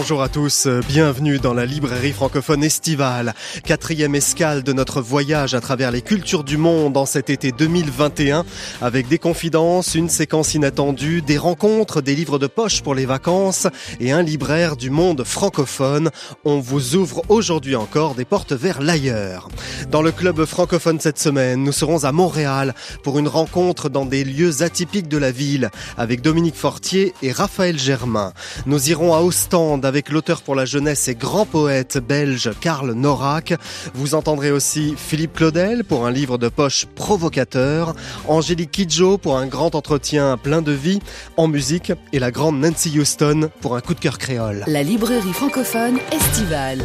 Bonjour à tous, bienvenue dans la librairie francophone estivale, quatrième escale de notre voyage à travers les cultures du monde en cet été 2021, avec des confidences, une séquence inattendue, des rencontres, des livres de poche pour les vacances et un libraire du monde francophone. On vous ouvre aujourd'hui encore des portes vers l'ailleurs. Dans le club francophone cette semaine, nous serons à Montréal pour une rencontre dans des lieux atypiques de la ville avec Dominique Fortier et Raphaël Germain. Nous irons à Ostende avec l'auteur pour la jeunesse et grand poète belge Karl Norak. Vous entendrez aussi Philippe Claudel pour un livre de poche provocateur, Angélique Kidjo pour un grand entretien plein de vie en musique et la grande Nancy Houston pour un coup de cœur créole. La librairie francophone estivale.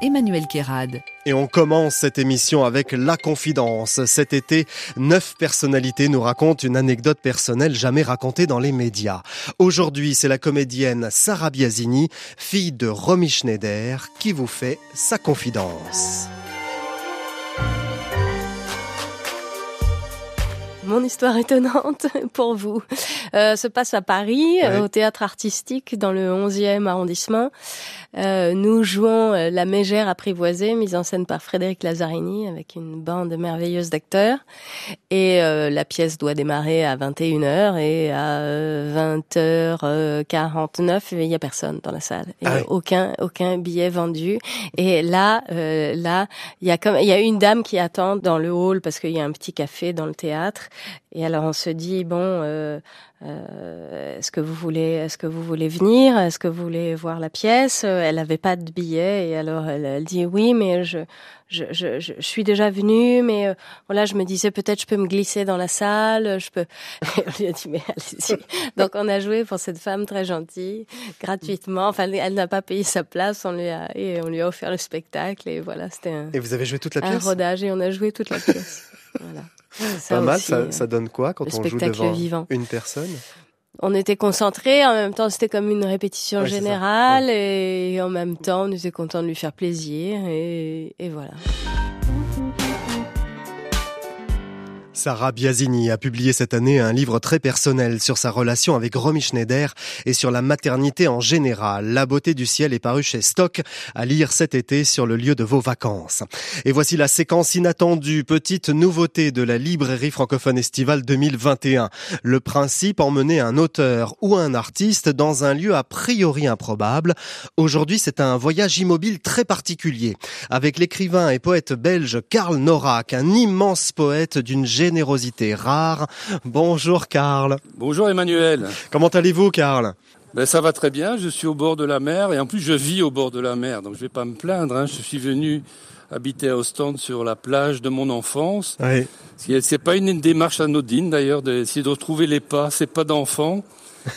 Emmanuel Kérad. Et on commence cette émission avec La Confidence. Cet été, neuf personnalités nous racontent une anecdote personnelle jamais racontée dans les médias. Aujourd'hui, c'est la comédienne Sarah Biasini, fille de Romy Schneider, qui vous fait sa confidence. Mon histoire étonnante pour vous euh, se passe à Paris, Ouais. au théâtre artistique dans le 11e arrondissement. Euh, nous jouons euh, La Mégère apprivoisée, mise en scène par Frédéric Lazzarini avec une bande merveilleuse d'acteurs. Et euh, la pièce doit démarrer à 21h et à euh, 20h49, il y a personne dans la salle. Ah oui. aucun aucun billet vendu. Et là euh, là, il y a comme il y a une dame qui attend dans le hall parce qu'il y a un petit café dans le théâtre. Et alors on se dit bon, euh, euh, est-ce que vous voulez, est-ce que vous voulez venir, est-ce que vous voulez voir la pièce? Euh, Elle avait pas de billet et alors elle, elle dit oui, mais je je, je, je, suis déjà venue, mais euh, voilà, je me disais peut-être je peux me glisser dans la salle, je peux. Et on lui a dit mais allez-y. Donc on a joué pour cette femme très gentille, gratuitement. Enfin, elle n'a pas payé sa place, on lui a et on lui a offert le spectacle et voilà, c'était un, Et vous avez joué toute la un pièce? rodage et on a joué toute la pièce. voilà. Ça Pas mal, aussi, ça, euh, ça donne quoi quand on joue devant vivant. une personne? On était concentrés, en même temps c'était comme une répétition Ouais, générale et en même temps on était content de lui faire plaisir et, et voilà. Sarah Biasini a publié cette année un livre très personnel sur sa relation avec Romy Schneider et sur la maternité en général. La beauté du ciel est parue chez Stock à lire cet été sur le lieu de vos vacances. Et voici la séquence inattendue, petite nouveauté de la librairie francophone estivale 2021. Le principe emmener un auteur ou un artiste dans un lieu a priori improbable. Aujourd'hui, c'est un voyage immobile très particulier avec l'écrivain et poète belge Karl Norak, un immense poète d'une générosité rare. Bonjour Karl. Bonjour Emmanuel. Comment allez-vous Karl? Ben, ça va très bien, je suis au bord de la mer et en plus je vis au bord de la mer, donc je vais pas me plaindre. hein. Je suis venu habiter à Ostende sur la plage de mon enfance. Oui. C'est pas une démarche anodine d'ailleurs d'essayer de retrouver les pas, c'est pas d'enfant.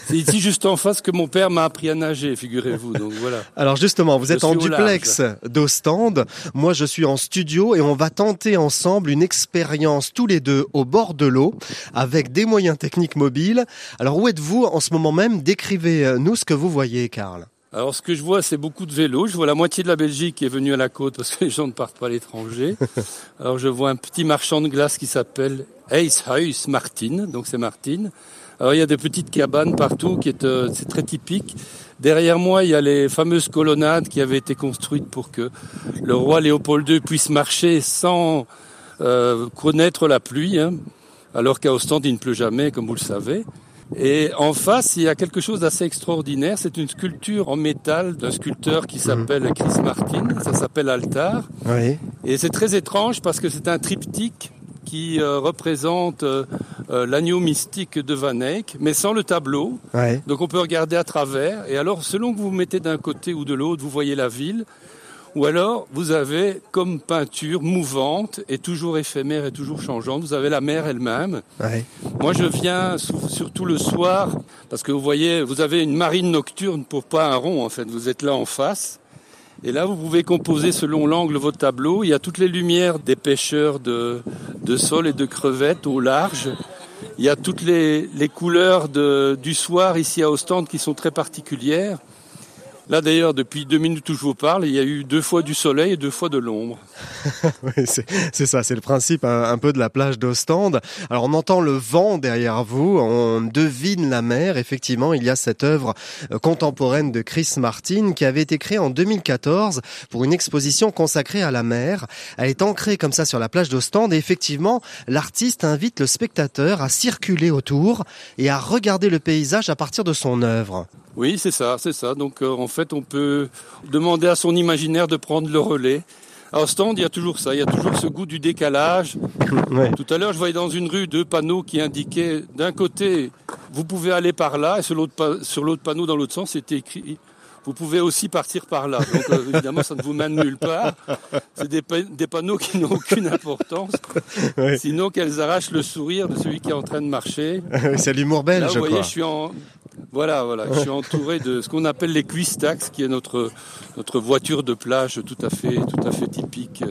C'est ici juste en face que mon père m'a appris à nager, figurez-vous. Donc voilà. Alors justement, vous Je êtes en duplex d'Ostende. Moi, je suis en studio et on va tenter ensemble une expérience tous les deux au bord de l'eau avec des moyens techniques mobiles. Alors où êtes-vous en ce moment même? Décrivez-nous ce que vous voyez, Karl. Alors ce que je vois, c'est beaucoup de vélos. Je vois la moitié de la Belgique qui est venue à la côte parce que les gens ne partent pas à l'étranger. Alors je vois un petit marchand de glace qui s'appelle Eishuis Martin, donc c'est Martine. Alors il y a des petites cabanes partout, qui est euh, c'est très typique. Derrière moi, il y a les fameuses colonnades qui avaient été construites pour que le roi Léopold II puisse marcher sans euh, connaître la pluie, hein, alors qu'à Ostende il ne pleut jamais, comme vous le savez. Et en face, il y a quelque chose d'assez extraordinaire. C'est une sculpture en métal d'un sculpteur qui s'appelle Chris Martin. Ça s'appelle Altar. Oui. Et c'est très étrange parce que c'est un triptyque qui euh, représente euh, euh, l'agneau mystique de Van Eyck, mais sans le tableau. Ouais. Donc on peut regarder à travers. Et alors, selon que vous vous mettez d'un côté ou de l'autre, vous voyez la ville. Ou alors, vous avez comme peinture mouvante et toujours éphémère et toujours changeante. Vous avez la mer elle-même. Ouais. Moi, je viens surtout le soir parce que vous voyez, vous avez une marine nocturne pour pas un rond en fait. Vous êtes là en face. Et là, vous pouvez composer selon l'angle votre tableau. Il y a toutes les lumières des pêcheurs de, de sol et de crevettes au large. Il y a toutes les, les couleurs de, du soir ici à Ostende qui sont très particulières. Là d'ailleurs, depuis deux minutes où je vous parle, il y a eu deux fois du soleil et deux fois de l'ombre. oui, c'est ça, c'est le principe un, peu de la plage d'Ostende. Alors on entend le vent derrière vous, on devine la mer. Effectivement, il y a cette œuvre euh, contemporaine de Chris Martin qui avait été créée en 2014 pour une exposition consacrée à la mer. Elle est ancrée comme ça sur la plage d'Ostende et effectivement, l'artiste invite le spectateur à circuler autour et à regarder le paysage à partir de son œuvre. Oui, c'est ça, c'est ça. Donc euh, en fait, on peut demander à son imaginaire de prendre le relais. À Ostende, il y a toujours ça, il y a toujours ce goût du décalage. Tout à l'heure, je voyais dans une rue deux panneaux qui indiquaient d'un côté, vous pouvez aller par là, et sur l'autre panneau, dans l'autre sens, c'était écrit vous pouvez aussi partir par là. Donc euh, évidemment, ça ne vous mène nulle part. C'est des, panneaux qui n'ont aucune importance, sinon qu'elles arrachent le sourire de celui qui est en train de marcher. C'est l'humour belge, là, vous voyez, je suis en voilà, voilà, je suis entouré de ce qu'on appelle les cuistax, qui est notre notre voiture de plage tout à fait tout à fait typique.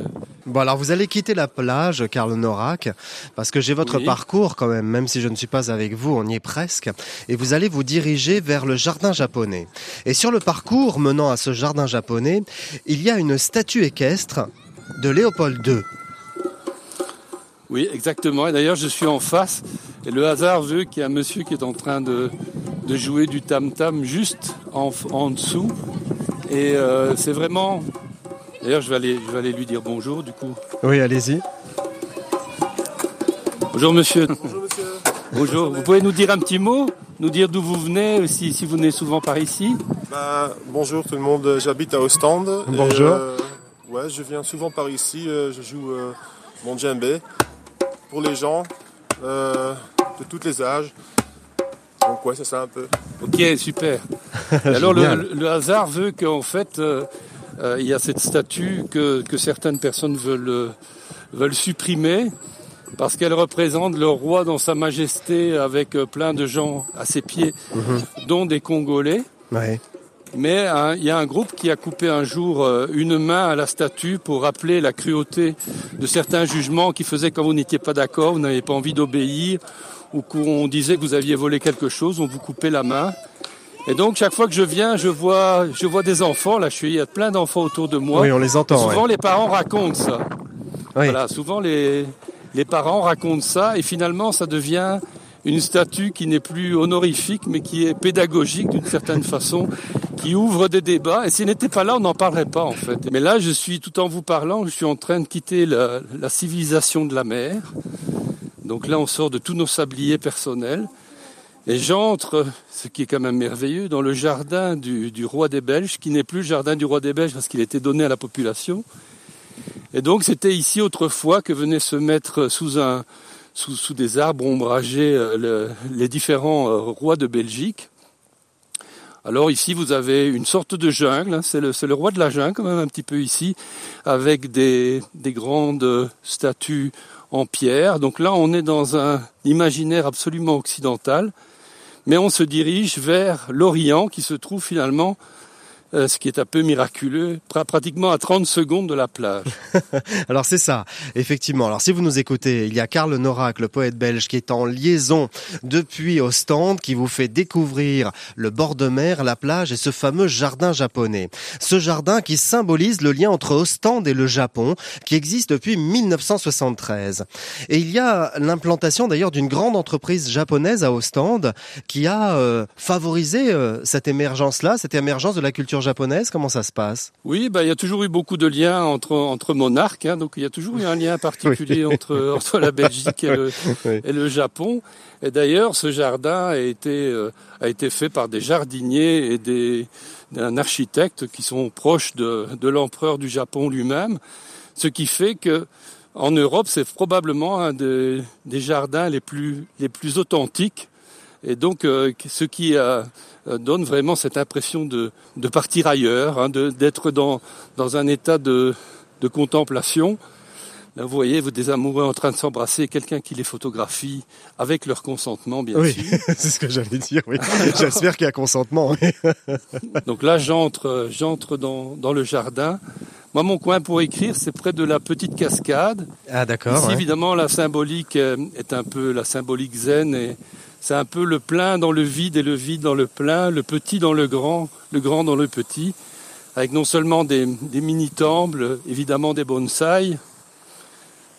Bon alors vous allez quitter la plage, Karl Norak, parce que j'ai votre parcours quand même, même si je ne suis pas avec vous, on y est presque, et vous allez vous diriger vers le jardin japonais. Et sur le parcours menant à ce jardin japonais, il y a une statue équestre de Léopold II. Oui, exactement. Et d'ailleurs, je suis en face. Et le hasard veut qu'il y a un monsieur qui est en train de, de jouer du tam-tam juste en, en dessous. Et euh, c'est vraiment... D'ailleurs, je, vais aller, je vais aller lui dire bonjour, du coup. Oui, allez-y. Bonjour, monsieur. Bonjour, monsieur. Bonjour. Vous pouvez nous dire un petit mot Nous dire d'où vous venez, si, si vous venez souvent par ici bah, Bonjour tout le monde. J'habite à Ostende. Bonjour. Euh, ouais, je viens souvent par ici. Euh, je joue mon djembé pour les gens de tous les âges. Donc ouais, c'est ça un peu. Ok, super. alors le, hasard veut qu'en fait, euh, euh, il y a cette statue que, que certaines personnes veulent, euh, veulent supprimer parce qu'elle représente le roi dans sa majesté avec plein de gens à ses pieds, mhm. dont des Congolais. Ouais. Mais hein, il y a un groupe qui a coupé un jour une main à la statue pour rappeler la cruauté de certains jugements qui faisaient quand vous n'étiez pas d'accord, vous n'avez pas envie d'obéir, ou qu'on disait que vous aviez volé quelque chose, on vous coupait la main. Et donc chaque fois que je viens, je vois, je vois des enfants. Là, je suis, il y a plein d'enfants autour de moi. Oui, on les entend. souvent, les parents racontent ça. Voilà, souvent les les parents racontent ça, et finalement, ça devient une statue qui n'est plus honorifique, mais qui est pédagogique d'une certaine façon, qui ouvre des débats. Et s'il n'était pas là, on n'en parlerait pas en fait. Mais là, je suis, tout en vous parlant, je suis en train de quitter la, la civilisation de la mer. Donc là, on sort de tous nos sabliers personnels. Et j'entre, ce qui est quand même merveilleux, dans le jardin du, roi des Belges, qui n'est plus le jardin du roi des Belges parce qu'il était donné à la population. Et donc c'était ici autrefois que venaient se mettre sous, des arbres ombragés euh, les différents euh, rois de Belgique. Alors ici vous avez une sorte de jungle, hein, c'est le, roi de la jungle quand même un petit peu ici, avec des grandes statues en pierre. Donc là, on est dans un imaginaire absolument occidental, mais on se dirige vers l'Orient qui se trouve finalement euh, ce qui est un peu miraculeux, pratiquement à 30 secondes de la plage. Alors c'est ça, effectivement. Alors si vous nous écoutez, il y a Karl Norak, le poète belge, qui est en liaison depuis Ostende, qui vous fait découvrir le bord de mer, la plage et ce fameux jardin japonais. Ce jardin qui symbolise le lien entre Ostende et le Japon, qui existe depuis 1973. Et il y a l'implantation d'ailleurs d'une grande entreprise japonaise à Ostende qui a euh, favorisé euh, cette émergence-là, cette émergence de la culture japonaise Comment ça se passe? Oui, bah, il y a toujours eu beaucoup de liens entre, entre monarques. Hein, donc il y a toujours eu un lien particulier entre, entre la Belgique et le, et le Japon. Et d'ailleurs, ce jardin a été, euh, a été fait par des jardiniers et des, d'un architecte qui sont proches de, de l'empereur du Japon lui-même. Ce qui fait que en Europe, c'est probablement un des, des, jardins les plus, les plus authentiques. Et donc, euh, ce qui a donne vraiment cette impression de, de partir ailleurs, hein, d'être dans, dans un état de, de contemplation. Là, vous voyez, vous des amoureux en train de s'embrasser, quelqu'un qui les photographie avec leur consentement, bien oui, sûr. c'est ce que j'allais dire. Oui. J'espère qu'il y a consentement. Donc là, j'entre, j'entre dans, dans le jardin. Moi, mon coin pour écrire, c'est près de la petite cascade. Ah, d'accord. Ici, évidemment, la symbolique euh, est un peu la symbolique zen et c'est un peu le plein dans le vide et le vide dans le plein, le petit dans le grand, le grand dans le petit, avec non seulement des, mini-temples, évidemment des bonsaïs.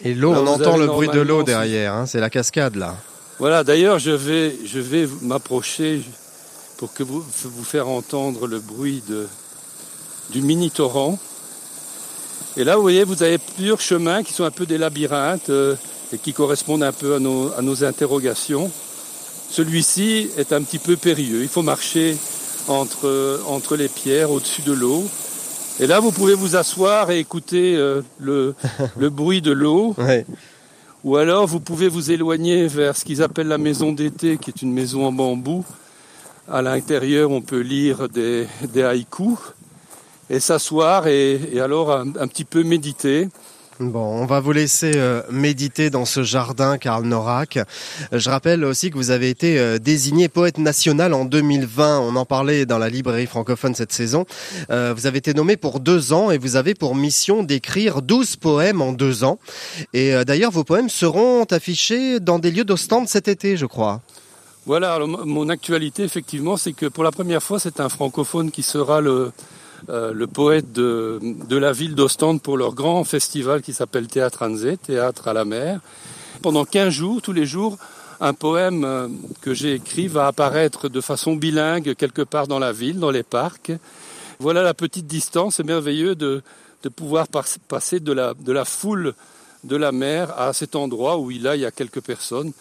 Et l'eau, on entend le bruit de l'eau derrière, hein, c'est la cascade là. Voilà, d'ailleurs je vais, je vais m'approcher pour que vous, vous faire entendre le bruit de, du mini-torrent. Et là, vous voyez, vous avez plusieurs chemins qui sont un peu des labyrinthes euh, et qui correspondent un peu à nos, à nos interrogations. Celui-ci est un petit peu périlleux. Il faut marcher entre, entre les pierres au-dessus de l'eau. Et là, vous pouvez vous asseoir et écouter euh, le, le, bruit de l'eau. Ou alors, vous pouvez vous éloigner vers ce qu'ils appellent la maison d'été, qui est une maison en bambou. À l'intérieur, on peut lire des, des haïkus et s'asseoir et, alors un, petit peu méditer. Bon, on va vous laisser euh, méditer dans ce jardin, Karl Norak. Je rappelle aussi que vous avez été euh, désigné poète national en 2020. On en parlait dans la librairie francophone cette saison. Euh, vous avez été nommé pour deux ans et vous avez pour mission d'écrire 12 poèmes en deux ans. Et d'ailleurs, vos poèmes seront affichés dans des lieux d'Ostende cet été, je crois. Voilà, mon actualité, effectivement, c'est que pour la première fois, c'est un francophone qui sera le, euh, le poète de, la ville d'Ostende pour leur grand festival qui s'appelle Théâtre Anze, Théâtre à la mer. Pendant 15 jours, tous les jours, un poème euh, que j'ai écrit va apparaître de façon bilingue quelque part dans la ville, dans les parcs. Voilà la petite distance, c'est merveilleux de, pouvoir passer de la, foule de la mer à cet endroit où a, il y a quelques personnes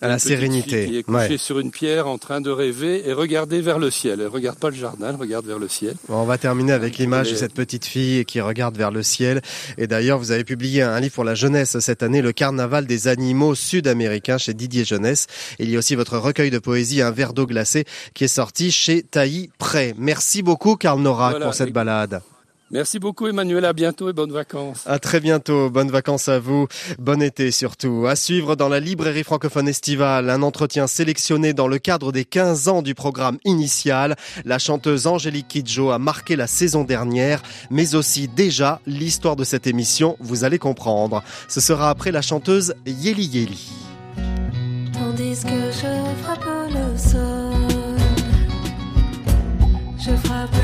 à la sérénité. Qui est couchée sur une pierre en train de rêver et regarder vers le ciel. Elle regarde pas le jardin, elle regarde vers le ciel. on va terminer avec l'image de cette petite fille qui regarde vers le ciel. Et d'ailleurs, vous avez publié un livre pour la jeunesse cette année, Le Carnaval des animaux sud-américains chez Didier Jeunesse. Il y a aussi votre recueil de poésie, Un verre d'eau glacée, qui est sorti chez Tailly Prêt. Merci beaucoup, Karl Nora, pour cette balade. Merci beaucoup Emmanuel, à bientôt et bonnes vacances. À très bientôt, bonnes vacances à vous, bon été surtout. À suivre dans la librairie francophone estivale, un entretien sélectionné dans le cadre des 15 ans du programme initial. La chanteuse Angélique Kidjo a marqué la saison dernière, mais aussi déjà l'histoire de cette émission, vous allez comprendre. Ce sera après la chanteuse Yeli Yeli. Tandis que je frappe le sol, je frappe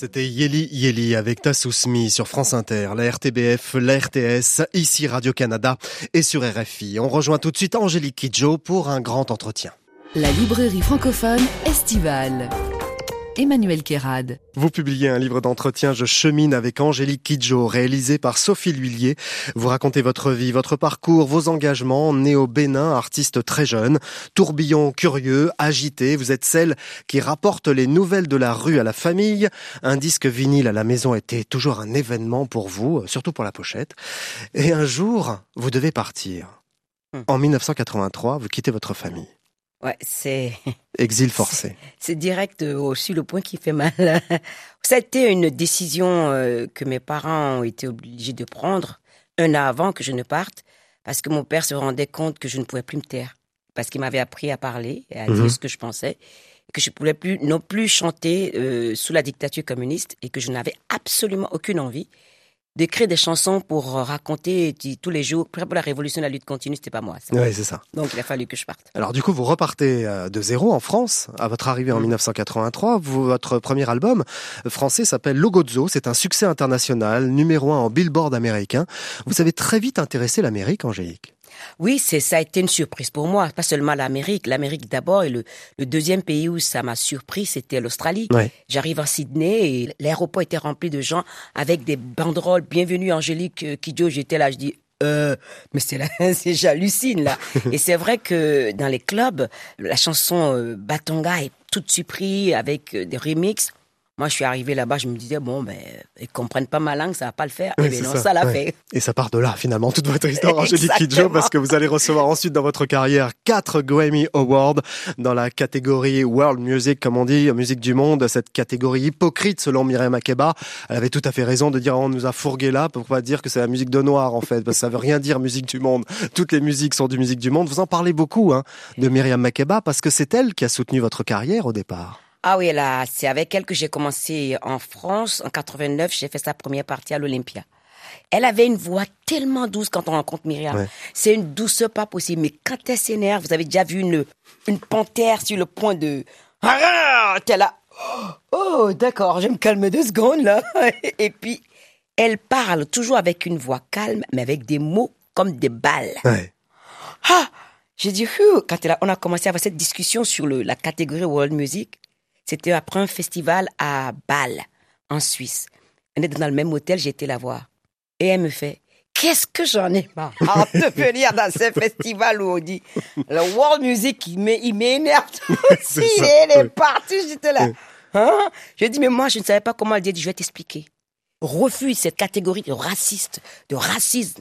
C'était Yeli Yeli avec Tassousmi sur France Inter, la RTBF, la RTS, ici Radio-Canada et sur RFI. On rejoint tout de suite Angélique Kidjo pour un grand entretien. La librairie francophone estivale. Emmanuel Kérad. Vous publiez un livre d'entretien Je chemine avec Angélique Kidjo, réalisé par Sophie Lhuillier. Vous racontez votre vie, votre parcours, vos engagements, né au Bénin, artiste très jeune, tourbillon curieux, agité. Vous êtes celle qui rapporte les nouvelles de la rue à la famille. Un disque vinyle à la maison était toujours un événement pour vous, surtout pour la pochette. Et un jour, vous devez partir. Hmm. En 1983, vous quittez votre famille. Ouais, c'est. Exil forcé. C'est direct euh, aussi le point qui fait mal. Ça a été une décision euh, que mes parents ont été obligés de prendre un an avant que je ne parte, parce que mon père se rendait compte que je ne pouvais plus me taire. parce qu'il m'avait appris à parler et à Mhm. dire ce que je pensais, que je ne pouvais plus non plus chanter euh, sous la dictature communiste et que je n'avais absolument aucune envie d'écrire des chansons pour euh, raconter tous les jours. Pour la révolution, la lutte continue, c'était pas moi. Oui, c'est ça. Donc il a fallu que je parte. Alors du coup, vous repartez euh, de zéro en France. À votre arrivée en 1983, vous- votre premier album euh, français s'appelle Logozzo. C'est un succès international, numéro un en Billboard américain. Vous avez très vite intéressé l'Amérique, Angélique. Oui, c'est ça a été une surprise pour moi, pas seulement l'Amérique. L'Amérique d'abord et le, le deuxième pays où ça m'a surpris, c'était l'Australie. Ouais. J'arrive à Sydney et l'aéroport était rempli de gens avec des banderoles. Bienvenue Angélique euh, Kidjo. J'étais là, je dis. Euh, mais c'est là, c'est j'hallucine là. et c'est vrai que dans les clubs, la chanson euh, Batonga est tout de suite pris avec euh, des remixes. Moi, je suis arrivé là-bas, je me disais bon, ben ils comprennent pas ma langue, ça va pas le faire. Oui, et ben c'est non, ça, l'a ouais. fait. Et ça part de là, finalement, toute votre histoire, Angélique Kidjo, Exactement. parce que vous allez recevoir ensuite dans votre carrière quatre Grammy Awards dans la catégorie World Music, comme on dit, musique du monde, cette catégorie hypocrite selon Myriam Makeba. Elle avait tout à fait raison de dire on nous a fourgué là, pour pas dire que c'est la musique de noir, en fait, parce que ça veut rien dire musique du monde. Toutes les musiques sont du musique du monde. Vous en parlez beaucoup, hein, de Myriam Makeba, parce que c'est elle qui a soutenu votre carrière au départ. Ah oui, là, c'est avec elle que j'ai commencé en France. En 89, j'ai fait sa première partie à l'Olympia. Elle avait une voix tellement douce quand on rencontre Myriam. Ouais. C'est une douceur pas possible. Mais quand elle s'énerve, vous avez déjà vu une, une panthère sur le point de... Ah, T'es là. Oh, d'accord, je vais me calmer deux secondes, là. Et puis, elle parle toujours avec une voix calme, mais avec des mots comme des balles. Ouais. Ah J'ai dit, quand elle a- on a commencé à avoir cette discussion sur le, la catégorie World Music, c'était après un festival à Bâle, en Suisse. On était dans le même hôtel, j'ai été la voir. Et elle me fait, qu'est-ce que j'en ai marre? De venir dans ce festival où on dit, le World Music, il m'é- il m'énerve aussi, elle est partie, j'étais là. Hein? J'ai dit, mais moi, je ne savais pas comment elle dit, je vais t'expliquer. Refuse cette catégorie de raciste, de racisme.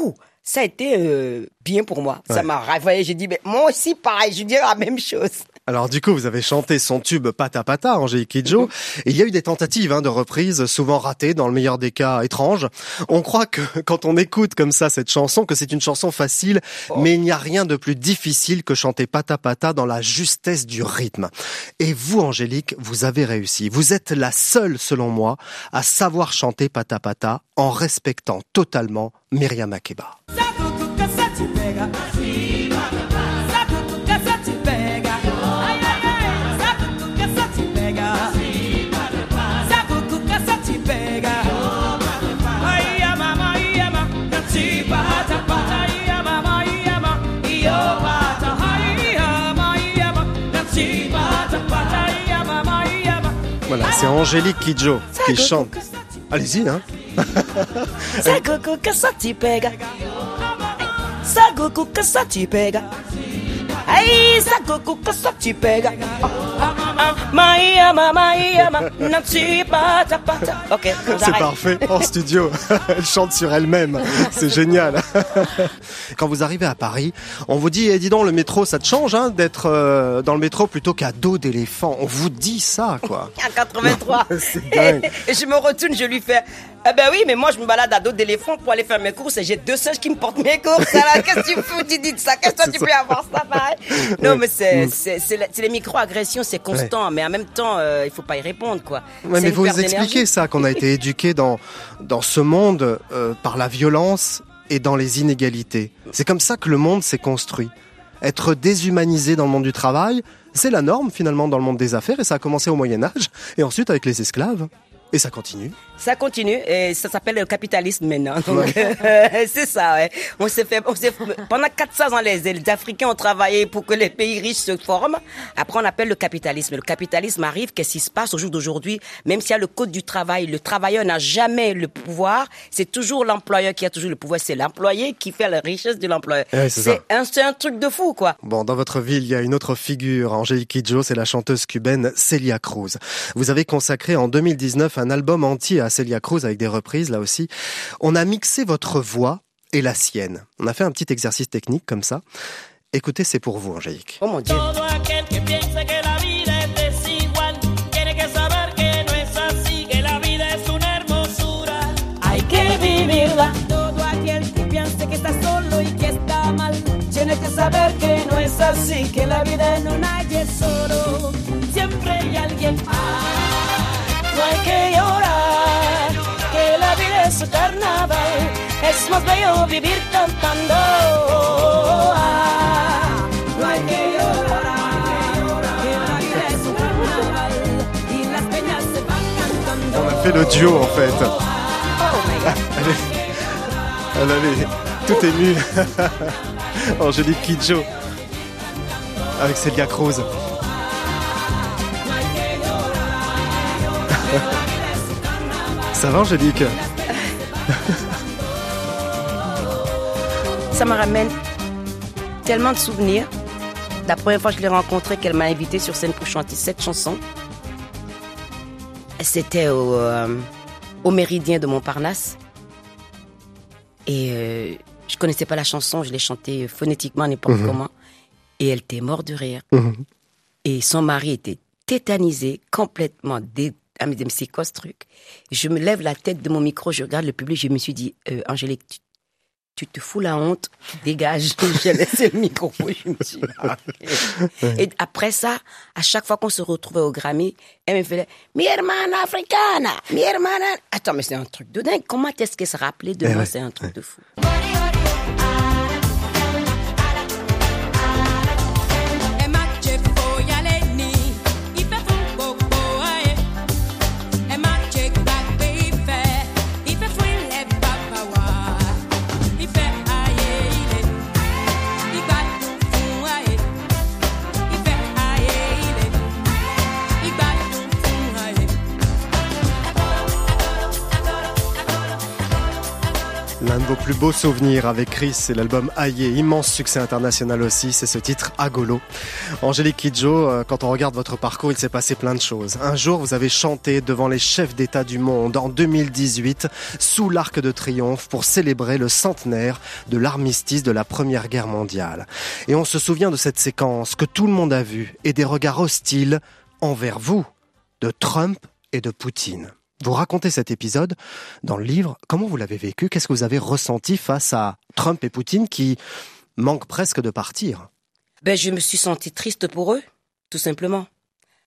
Ouh, ça a été euh, bien pour moi. Ouais. Ça m'a ravaillé. J'ai dit, mais moi aussi, pareil, je dis la même chose. Alors du coup, vous avez chanté son tube Pata Pata, Angélique Kidjo. Et il y a eu des tentatives hein, de reprise, souvent ratées, dans le meilleur des cas étranges. On croit que quand on écoute comme ça cette chanson, que c'est une chanson facile, mais il n'y a rien de plus difficile que chanter Pata Pata dans la justesse du rythme. Et vous, Angélique, vous avez réussi. Vous êtes la seule, selon moi, à savoir chanter Pata Pata en respectant totalement Myriam Makeba. Voilà, c'est Angélique Kidjo qui chante. Allez-y, hein. C'est parfait, en studio. Elle chante sur elle-même. C'est génial. Quand vous arrivez à Paris, on vous dit, eh, dis donc, le métro, ça te change hein, d'être euh, dans le métro plutôt qu'à dos d'éléphant. On vous dit ça, quoi. En 83. C'est dingue. Et je me retourne, je lui fais, ah ben oui, mais moi je me balade à dos d'éléphant pour aller faire mes courses et j'ai deux singes qui me portent mes courses. Alors qu'est-ce que tu fous, tu dis de ça Qu'est-ce que tu peux avoir ça pareil? Non, Ouais. mais c'est Mm. c'est les micro-agressions, c'est constant, mais en même temps, euh, il faut pas y répondre, quoi. Ouais, mais vous expliquez ça, qu'on a été éduqué dans, dans ce monde euh, par la violence et dans les inégalités. C'est comme ça que le monde s'est construit. Être déshumanisé dans le monde du travail, c'est la norme finalement dans le monde des affaires et ça a commencé au Moyen Âge et ensuite avec les esclaves. Et ça continue. Ça continue et ça s'appelle le capitalisme maintenant. Donc euh, c'est ça. Ouais. On s'est fait, on s'est pendant 400 ans les, les Africains ont travaillé pour que les pays riches se forment. Après on appelle le capitalisme. Le capitalisme arrive. Qu'est-ce qui se passe au jour d'aujourd'hui? Même s'il y a le code du travail, le travailleur n'a jamais le pouvoir. C'est toujours l'employeur qui a toujours le pouvoir. C'est l'employé qui fait la richesse de l'employeur. Ouais, c'est un, truc de fou quoi. Bon, dans votre ville, il y a une autre figure, Angélique Kidjo, c'est la chanteuse cubaine Celia Cruz. Vous avez consacré en 2019 un album entier à Celia Cruz avec des reprises, là aussi. On a mixé votre voix et la sienne. On a fait un petit exercice technique comme ça. Écoutez, c'est pour vous, Angélique. Oh mon Dieu. Así, que la vida es una hermosura. Hay solo siempre hay alguien. No hay que llorar, que la vida es un carnaval, es más bello vivir cantando. Ah, no hay que llorar, que la vida es un carnaval y las peñas se van cantando. On a fait le duo en fait. Elle est, elle avait tout émue. Angélique Kidjo avec Celia Cruz. Ça va Angélique? Ça me ramène tellement de souvenirs. La première fois que je l'ai rencontrée, qu'elle m'a invitée sur scène pour chanter cette chanson, c'était au, euh, au Méridien de Montparnasse. Et euh, je connaissais pas la chanson, je l'ai chantée phonétiquement, n'importe Mhm. comment. Et elle était morte de rire. Mhm. Et son mari était tétanisé, complètement dé... Ah, mais c'est quoi ce truc? Je me lève la tête de mon micro, je regarde le public, je me suis dit, euh, Angélique, tu, tu te fous la honte, dégage. J'ai laissé le micro, je me suis. Et après ça, à chaque fois qu'on se retrouvait au Grammy, elle me faisait Mi hermana africana, mi hermana. Attends, mais c'est un truc de dingue. Comment est-ce qu'elle se rappelait de Eh moi? C'est un truc de fou. Plus beaux souvenirs avec Chris, c'est l'album Aïe, immense succès international aussi, c'est ce titre Agolo. Angélique Kidjo, euh, quand on regarde votre parcours, il s'est passé plein de choses. Un jour, vous avez chanté devant les chefs d'État du monde en 2018, sous l'Arc de Triomphe, pour célébrer le centenaire de l'armistice de la Première Guerre mondiale. Et on se souvient de cette séquence que tout le monde a vue et des regards hostiles envers vous, de Trump et de Poutine. Vous racontez cet épisode dans le livre. Comment vous l'avez vécu Qu'est-ce que vous avez ressenti face à Trump et Poutine qui manquent presque de partir? Ben, je me suis sentie triste pour eux, tout simplement.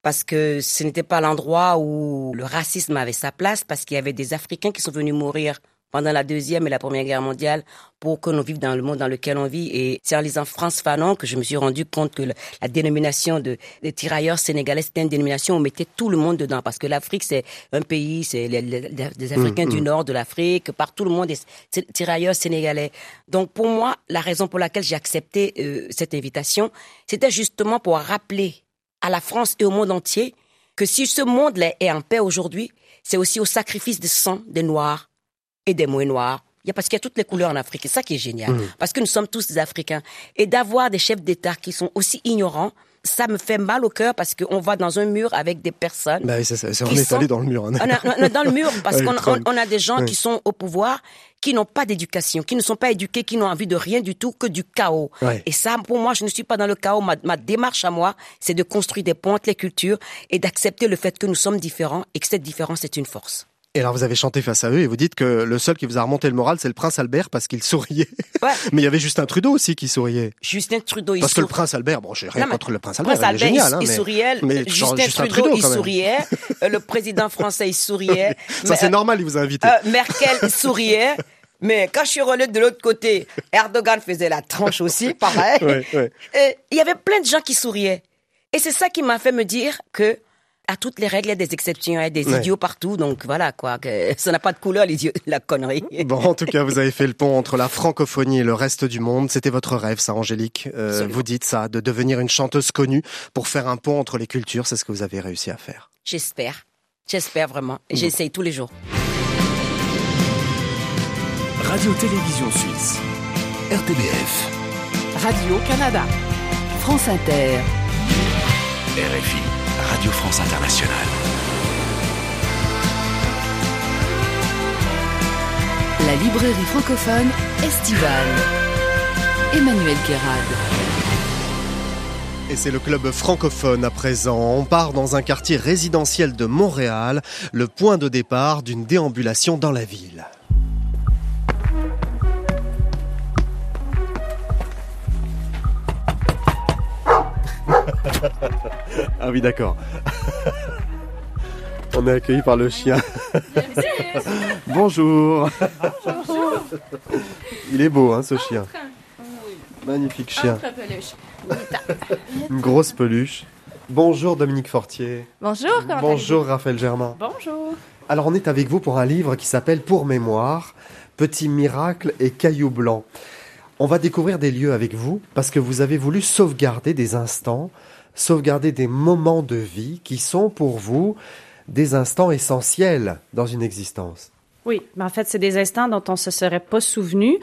Parce que ce n'était pas l'endroit où le racisme avait sa place, parce qu'il y avait des Africains qui sont venus mourir pendant la Deuxième et la Première Guerre mondiale pour que nous vivions dans le monde dans lequel on vit. Et c'est en lisant France Fanon que je me suis rendu compte que la dénomination de, des tirailleurs sénégalais, c'était une dénomination où on mettait tout le monde dedans. Parce que l'Afrique, c'est un pays, c'est les, les- les Africains Mm, du mm. nord de l'Afrique, partout le monde est c'est- tirailleurs sénégalais. Donc pour moi, la raison pour laquelle j'ai accepté euh, cette invitation, c'était justement pour rappeler à la France et au monde entier que si ce monde-là est en paix aujourd'hui, c'est aussi au sacrifice du sang des Noirs et des moins noirs. Il y a parce qu'il y a toutes les couleurs en Afrique. C'est ça qui est génial. Mm. Parce que nous sommes tous des Africains. Et d'avoir des chefs d'État qui sont aussi ignorants, ça me fait mal au cœur parce qu'on va dans un mur avec des personnes. bah, oui, c'est ça, On est sont- allé dans le mur. hein. On, a- on est dans le mur parce qu'on on- a des gens qui sont au pouvoir, qui n'ont pas d'éducation, qui ne sont pas éduqués, qui n'ont envie de rien du tout que du chaos. Ouais. Et ça, pour moi, je ne suis pas dans le chaos. Ma, ma démarche à moi, c'est de construire des ponts entre les cultures et d'accepter le fait que nous sommes différents et que cette différence est une force. Et alors vous avez chanté face à eux et vous dites que le seul qui vous a remonté le moral, c'est le prince Albert parce qu'il souriait. Mais il y avait Justin Trudeau aussi qui souriait. Justin Trudeau, il Parce que le prince Albert, bon, j'ai rien Non, contre le prince Albert, Prince il est Albert, génial. il, hein, il mais- souriait. mais genre Justin, Trudeau, il quand même. souriait. Euh, le président français, il souriait. Ça c'est euh, normal, il vous a invité. euh, Merkel souriait. Mais quand je suis relais de l'autre côté, Erdogan faisait la tranche aussi, pareil. Ouais, ouais. Et il y avait plein de gens qui souriaient. Et c'est ça qui m'a fait me dire que à toutes les règles, il y a des exceptions, il y a des Ouais. idiots partout. Donc voilà, quoi. Que ça n'a pas de couleur, l'idiot, la connerie. Bon, en tout cas, vous avez fait le pont entre la francophonie et le reste du monde. C'était votre rêve, ça, Angélique. Euh, vous dites ça, de devenir une chanteuse connue pour faire un pont entre les cultures. C'est ce que vous avez réussi à faire. J'espère. J'espère vraiment. J'essaye tous les jours. Radio-Télévision Suisse. RTBF. Radio-Canada. France Inter. RFI. Radio France Internationale. La librairie francophone estivale. Emmanuel Guérard. Et c'est le club francophone à présent. On part dans un quartier résidentiel de Montréal, le point de départ d'une déambulation dans la ville. Ah oui, d'accord. On est accueilli par le chien. Bonjour. Il est beau, hein, ce chien. Magnifique chien. Une grosse peluche. Bonjour Dominique Fortier. Bonjour, comment Bonjour Raphaël Germain. Bonjour. Alors on est avec vous pour un livre qui s'appelle Pour mémoire, Petits miracles et cailloux blancs. On va découvrir des lieux avec vous parce que vous avez voulu sauvegarder des instants, sauvegarder des moments de vie qui sont pour vous des instants essentiels dans une existence. Oui, mais en fait, c'est des instants dont on se serait pas souvenu.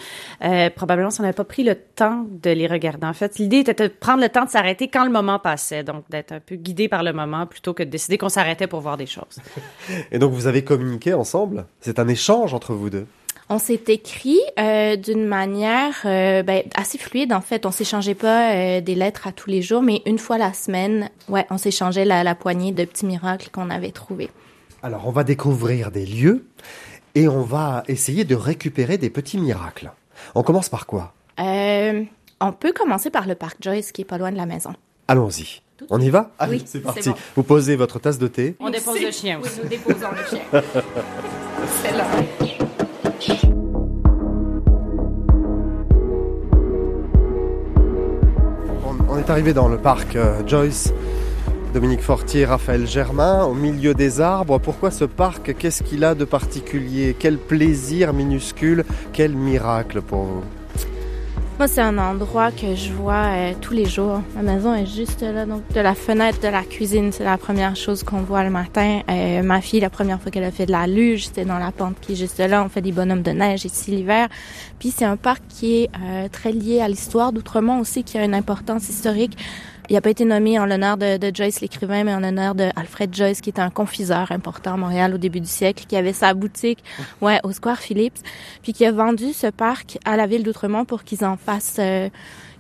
Euh, probablement, si on n'avait pas pris le temps de les regarder. En fait, l'idée était de prendre le temps de s'arrêter quand le moment passait, donc d'être un peu guidé par le moment plutôt que de décider qu'on s'arrêtait pour voir des choses. Et donc vous avez communiqué ensemble C'est un échange entre vous deux On s'est écrit euh, d'une manière euh, ben, assez fluide en fait. On s'échangeait pas euh, des lettres à tous les jours, mais une fois la semaine, ouais, on s'échangeait la, la poignée de petits miracles qu'on avait trouvés. Alors on va découvrir des lieux et on va essayer de récupérer des petits miracles. On commence par quoi? Euh, on peut commencer par le parc Joyce qui est pas loin de la maison. Allons-y. On y va? Allez, Oui, c'est parti. bon. Vous posez votre tasse de thé. On dépose le chien Oui, nous déposons le chien. C'est là. On, est arrivé dans le parc euh, Joyce. Dominique Fortier, Raphaël Germain, au milieu des arbres. Pourquoi ce parc? Qu'est-ce qu'il a de particulier? Quel plaisir minuscule? Quel miracle pour vous? Moi, c'est un endroit que je vois euh, tous les jours. Ma maison est juste là, donc de la fenêtre de la cuisine, c'est la première chose qu'on voit le matin. Euh, ma fille, la première fois qu'elle a fait de la luge, c'était dans la pente qui est juste là. On fait des bonhommes de neige ici l'hiver. Puis c'est un parc qui est euh, très lié à l'histoire d'Outremont aussi, qui a une importance historique. Il n'a pas été nommé en l'honneur de, Joyce l'écrivain, mais en l'honneur de Alfred Joyce, qui était un confiseur important à Montréal au début du siècle, qui avait sa boutique, ouais, au Square Phillips, puis qui a vendu ce parc à la ville d'Outremont pour qu'ils en fassent euh,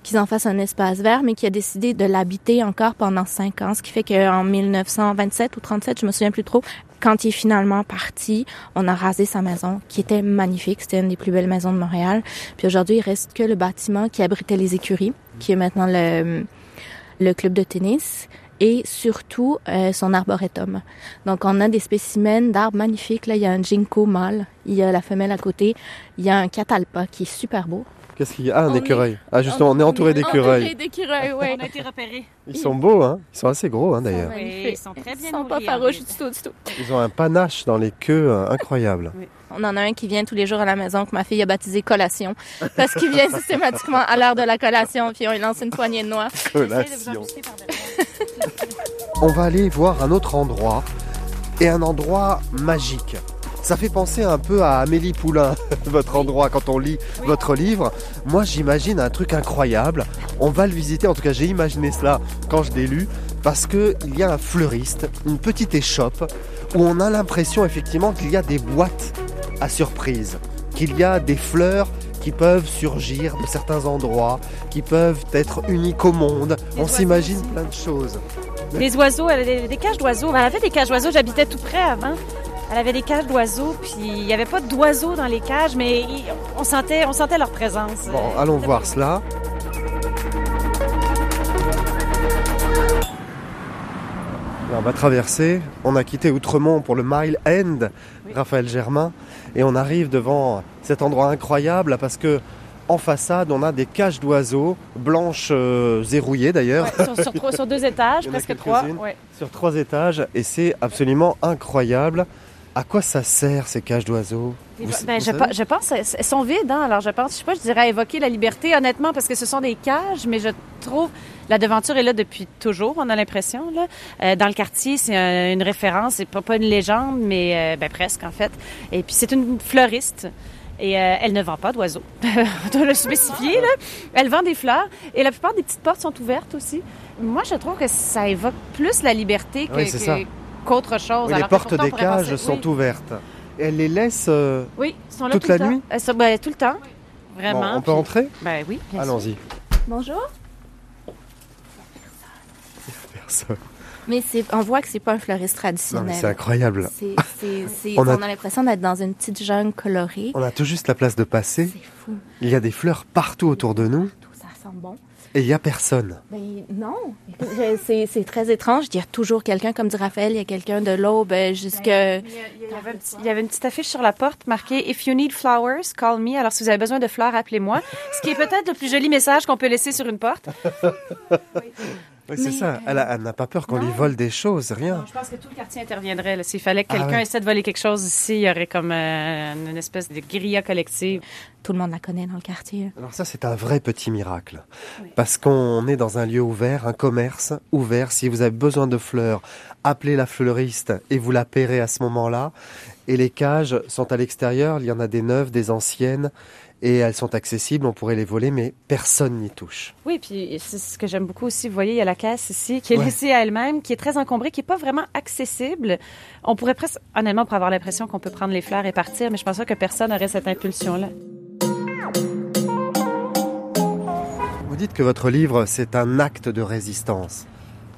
qu'ils en fassent un espace vert, mais qui a décidé de l'habiter encore pendant cinq ans, ce qui fait qu'en 1927 ou 37, je me souviens plus trop, quand il est finalement parti, on a rasé sa maison, qui était magnifique. C'était une des plus belles maisons de Montréal. Puis aujourd'hui, il reste que le bâtiment qui abritait les écuries, qui est maintenant le le club de tennis et surtout euh, son arboretum. Donc on a des spécimens d'arbres magnifiques. Là, il y a un ginkgo mâle, il y a la femelle à côté, il y a un catalpa qui est super beau. Qu'est-ce qu'il y a? Ah, un On est- écureuil. Ah, justement, on est entouré d'écureuils. d'écureuils, oui. On a été repérés. Ils sont beaux, hein? Ils sont assez gros, hein, d'ailleurs. Oui, ils sont très bien Ils sont pas nourris, farouches fait. du tout, du tout. Ils ont un panache dans les queues euh, incroyable. On en a un qui vient tous les jours à la maison que ma fille a baptisé collation parce qu'il vient systématiquement à l'heure de la collation puis on lui lance une poignée de noix. Collation. On va aller voir un autre endroit et un endroit magique. Ça fait penser un peu à Amélie Poulain, votre endroit, quand on lit votre livre. Moi, j'imagine un truc incroyable. On va le visiter, en tout cas, j'ai imaginé cela quand je l'ai lu, parce qu'il y a un fleuriste, une petite échoppe, où on a l'impression effectivement qu'il y a des boîtes à surprise, qu'il y a des fleurs qui peuvent surgir de certains endroits, qui peuvent être uniques au monde. On s'imagine plein de choses. Des oiseaux, elle avait des, cages d'oiseaux. Elle avait des cages d'oiseaux, j'habitais tout près avant. Elle avait des cages d'oiseaux, puis il n'y avait pas d'oiseaux dans les cages, mais on sentait, on sentait leur présence. Bon, allons voir cela. On va traverser. On a quitté Outremont pour le Mile End, Raphaël Germain, et on arrive devant cet endroit incroyable parce que en façade, on a des cages d'oiseaux blanches euh, zérouillées d'ailleurs. Ouais, sur, sur deux étages, presque trois. ouais. sur trois étages et c'est absolument incroyable. À quoi ça sert ces cages d'oiseaux? Ben, je pense elles sont vides, hein? alors je pense, je sais pas, je dirais évoquer la liberté, honnêtement, parce que ce sont des cages, mais je trouve la devanture est là depuis toujours, on a l'impression. Là. Euh, dans le quartier, c'est un- une référence, c'est pas, pas une légende, mais euh, ben, presque en fait. Et puis c'est une fleuriste. Et euh, elle ne vend pas d'oiseaux. On doit le spécifier, là. Elle vend des fleurs. Et la plupart des petites portes sont ouvertes aussi. Moi, je trouve que ça évoque plus la liberté que- Oui, c'est ça. que- qu'autre chose. Oui, les portes des cages penser- sont oui. ouvertes. Et elle les laisse. euh, Oui, ils sont là Toute tout la temps. nuit? Sont- ben, tout le temps. Vraiment. bon, on peut entrer Ben oui. bien sûr. Allons-y. Bonjour. Personne. Mais c'est, on voit que c'est pas un fleuriste traditionnel. c'est incroyable. On on, a- a... l'impression d'être dans une petite jungle colorée. On a tout juste la place de passer. C'est fou. Il y a des fleurs partout autour de nous. Ça sent bon. Et il y a personne. Ben non, c'est c'est très étrange. Il y a toujours quelqu'un, comme dit Raphaël, il y a quelqu'un de l'aube euh, jusque... Il y, avait un petit- il y avait une petite affiche sur la porte marquée If you need flowers, call me. Alors, si vous avez besoin de fleurs, appelez-moi. Ce qui est peut-être le plus joli message qu'on peut laisser sur une porte. Oui, c'est ça. euh, Elle, n'a pas peur qu'on lui vole des choses, rien. Je pense que tout le quartier interviendrait. là. S'il fallait que Ah quelqu'un ouais. essaie de voler quelque chose ici, il y aurait comme euh, une espèce de guérilla collective. Tout le monde la connaît dans le quartier. Alors ça, c'est un vrai petit miracle. Parce qu'on est dans un lieu ouvert, un commerce ouvert. Si vous avez besoin de fleurs, appelez la fleuriste et vous la paierez à ce moment-là. Et les cages sont à l'extérieur. Il y en a des neuves, des anciennes. Et elles sont accessibles, on pourrait les voler, mais personne n'y touche. Oui, puis c'est ce que j'aime beaucoup aussi. Vous voyez, il y a la caisse ici qui est Ouais. laissée à elle-même, qui est très encombrée, qui est pas vraiment accessible. On pourrait presque, honnêtement, pour avoir l'impression qu'on peut prendre les fleurs et partir, mais je pense que personne aurait cette impulsion-là. Vous dites que votre livre, c'est un acte de résistance.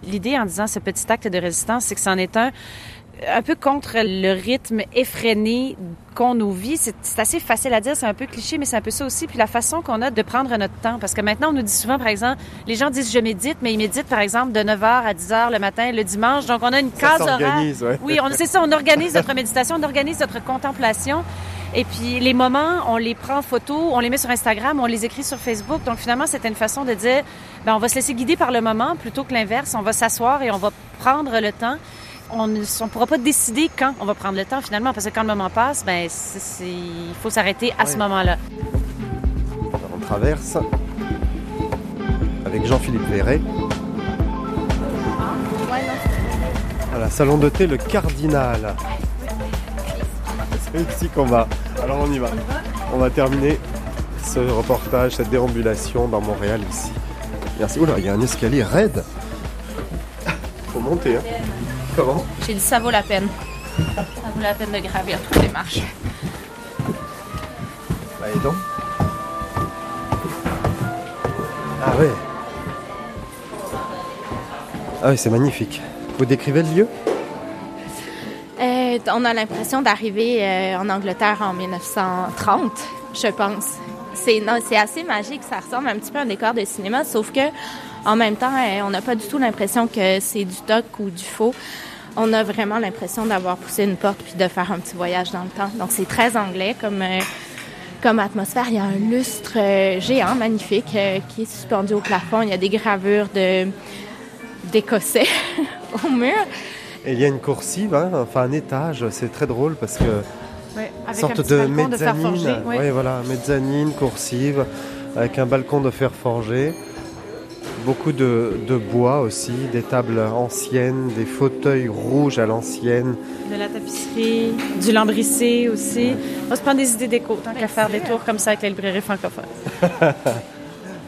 L'idée en disant ce petit acte de résistance, c'est que c'en est un un peu contre le rythme effréné qu'ont nos vies. C'est assez facile à dire, c'est un peu cliché, mais c'est un peu ça aussi. Puis la façon qu'on a de prendre notre temps. Parce que maintenant, on nous dit souvent, par exemple, les gens disent je médite, mais ils méditent, par exemple, de 9h à 10h le matin, le dimanche. Donc, on a une Ça case horaire. ouais. Oui, on- c'est ça, on organise notre méditation, on organise notre contemplation. Et puis, les moments, on les prend en photo, on les met sur Instagram, on les écrit sur Facebook. Donc, finalement, c'était une façon de dire, ben, on va se laisser guider par le moment plutôt que l'inverse. On va s'asseoir et on va prendre le temps. On ne pourra pas décider quand on va prendre le temps, finalement, parce que quand le moment passe, ben, il faut s'arrêter à ce moment-là. On traverse avec Jean-Philippe Verret. Voilà, salon de thé, le Cardinal. C'est ici qu'on va. Alors on y va. On va terminer ce reportage, cette déambulation dans Montréal ici. Merci. Oula, il y a un escalier raide. Faut monter, hein. Comment J'ai dit ça vaut la peine. Ça vaut la peine de gravir toutes les marches. Bah, et donc Ah ouais. Ah oui, c'est magnifique. Vous décrivez le lieu Euh, on a l'impression d'arriver euh, en Angleterre en 1930, je pense. C'est non, c'est assez magique, ça ressemble un petit peu à un décor de cinéma, sauf que en même temps, euh, on n'a pas du tout l'impression que c'est du doc ou du faux. On a vraiment l'impression d'avoir poussé une porte puis de faire un petit voyage dans le temps. Donc c'est très anglais comme euh, comme atmosphère. Il y a un lustre euh, géant magnifique euh, qui est suspendu au plafond. Il y a des gravures de d'écossais au mur. Et il y a une coursive, hein, enfin un étage, c'est très drôle parce que Ouais, avec sorte un petit de de fer mezzanine, forgé. ouais. ouais, voilà, mezzanine, coursive, avec un balcon de fer forgé, beaucoup de, de bois aussi, des tables anciennes, des fauteuils rouges à l'ancienne. De la tapisserie, du lambrissé aussi. On va se prendre des idées déco, tant qu'à faire des tours comme ça avec la librairie francophone.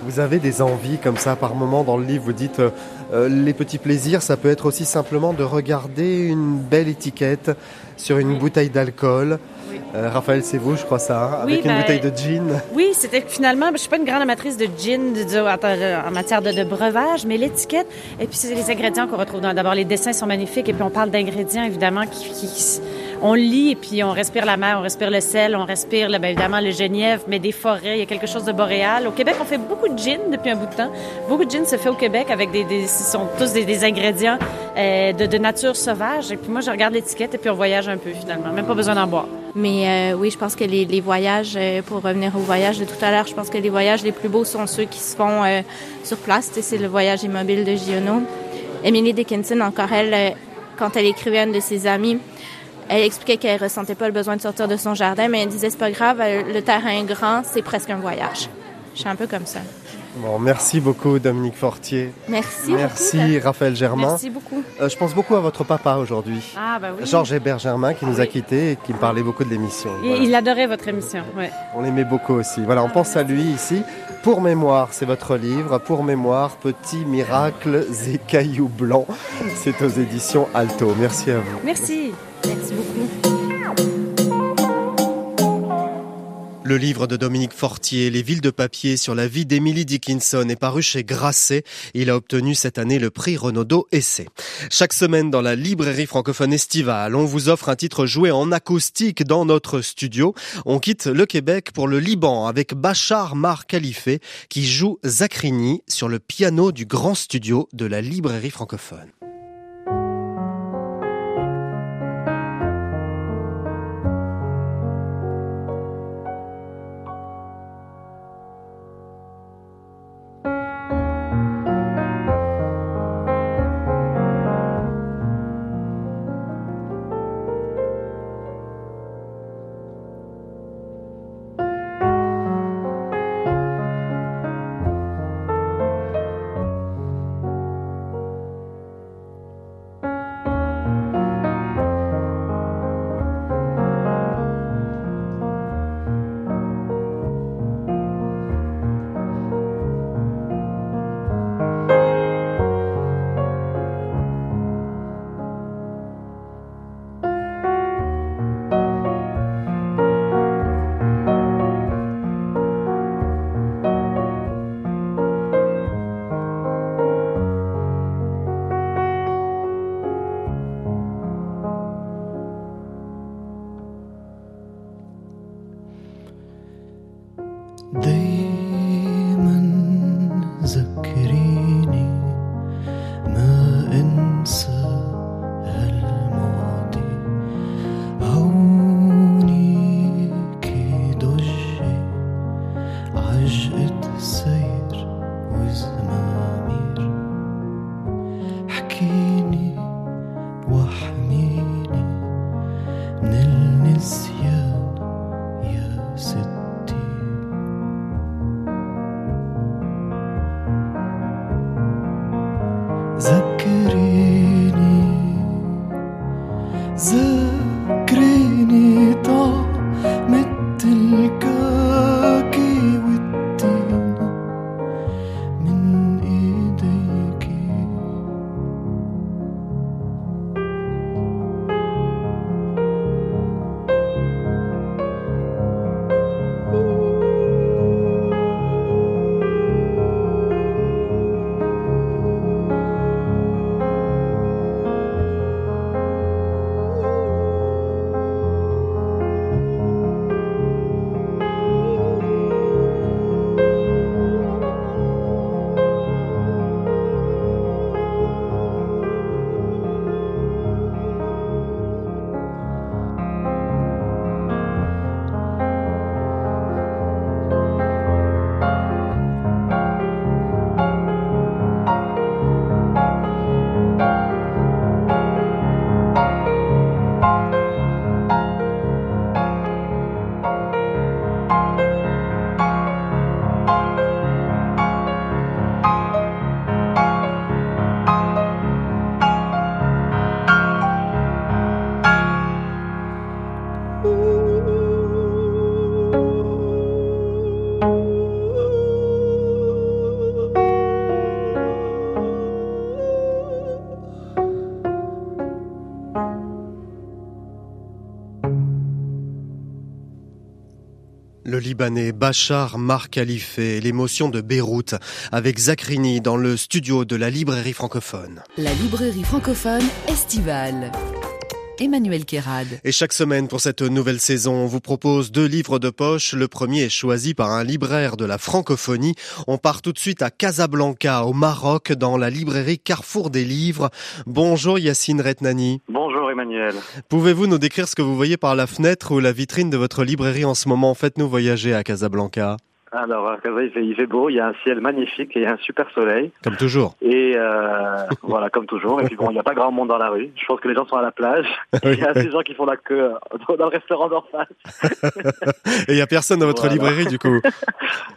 Vous avez des envies comme ça par moment dans le livre, vous dites euh, euh, les petits plaisirs, ça peut être aussi simplement de regarder une belle étiquette sur une bouteille d'alcool. Euh, Raphaël, c'est vous, je crois ça, hein, Oui, avec une ben, bouteille de gin. Oui, c'était finalement, je suis pas une grande amatrice de gin de- de- en, en matière de, de breuvage, mais l'étiquette, et puis c'est les ingrédients qu'on retrouve dans. D'abord, les dessins sont magnifiques, et puis on parle d'ingrédients, évidemment, qui, qui- on lit, et puis on respire la mer, on respire le sel, on respire, ben, évidemment, le genièvre, mais des forêts, il y a quelque chose de boréal. Au Québec, on fait beaucoup de gin depuis un bout de temps. Beaucoup de gin se fait au Québec avec des, des sont tous des, ingrédients euh, de, nature sauvage. Et puis moi, je regarde l'étiquette, et puis on voyage un peu, finalement. Même pas besoin d'en boire. Mais euh, oui, je pense que les, les voyages, euh, pour revenir au voyage de tout à l'heure, je pense que les voyages les plus beaux sont ceux qui se font euh, sur place. C'est le voyage immobile de Giono. Emily Dickinson, encore elle, quand elle écrivait à une de ses amies, elle expliquait qu'elle ressentait pas le besoin de sortir de son jardin, mais elle disait c'est pas grave, le terrain est grand, c'est presque un voyage. Je suis un peu comme ça. Bon, merci beaucoup Dominique Fortier. Merci. Merci beaucoup. Raphaël Germain. Merci beaucoup. Euh, je pense beaucoup à votre papa aujourd'hui. Ah, bah oui. Georges Hébert Germain qui nous a quittés et qui me parlait beaucoup de l'émission. Il, Voilà. il adorait votre émission, ouais. On l'aimait beaucoup aussi. Voilà, on pense à lui ici. Pour mémoire, c'est votre livre. Pour mémoire, petits miracles et cailloux blancs. C'est aux éditions Alto. Merci à vous. Merci. Merci beaucoup. Le livre de Dominique Fortier, Les villes de papier sur la vie d'Emily Dickinson est paru chez Grasset. Il a obtenu cette année le prix Renaudot Essai. Chaque semaine dans la librairie francophone estivale, on vous offre un titre joué en acoustique dans notre studio. On quitte le Québec pour le Liban avec Bachar Mar Khalife qui joue Zakrini sur le piano du grand studio de la librairie francophone. Libanais Bachar Mar Khalife et l'émotion de Beyrouth avec Zakrini dans le studio de la librairie francophone. La librairie francophone estivale. Emmanuel Kérad. Et chaque semaine pour cette nouvelle saison, on vous propose deux livres de poche. Le premier est choisi par un libraire de la francophonie. On part tout de suite à Casablanca, au Maroc, dans la librairie Carrefour des livres. Bonjour Yacine Retnani. Bonjour Pouvez-vous nous décrire ce que vous voyez par la fenêtre ou la vitrine de votre librairie en ce moment? Faites-nous voyager à Casablanca. Alors, à Casa, il fait, il fait beau, il y a un ciel magnifique et il y a un super soleil. Comme toujours. Et euh, voilà, comme toujours. Et puis bon, il n'y a pas grand monde dans la rue. Je pense que les gens sont à la plage. Il y a assez de gens qui font la queue euh, dans le restaurant d'en face. Et il n'y a personne dans votre Voilà. librairie du coup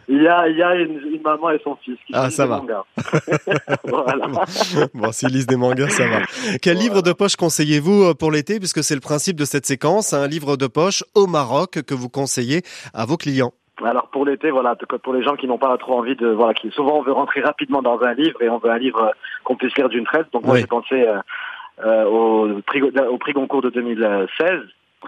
Il y a, il y a une, une maman et son fils qui Ah, lisent ça des va. mangas. voilà. Bon, s'ils lisent des mangas, ça va. Quel livre de poche conseillez-vous euh, pour l'été Puisque c'est le principe de cette séquence, un livre de poche au Maroc que vous conseillez à vos clients? Alors pour l'été, voilà, pour les gens qui n'ont pas trop envie de, voilà, qui souvent on veut rentrer rapidement dans un livre et on veut un livre euh, qu'on puisse lire d'une traite. Donc moi Oui. j'ai pensé euh, euh, au prix au prix Goncourt de 2016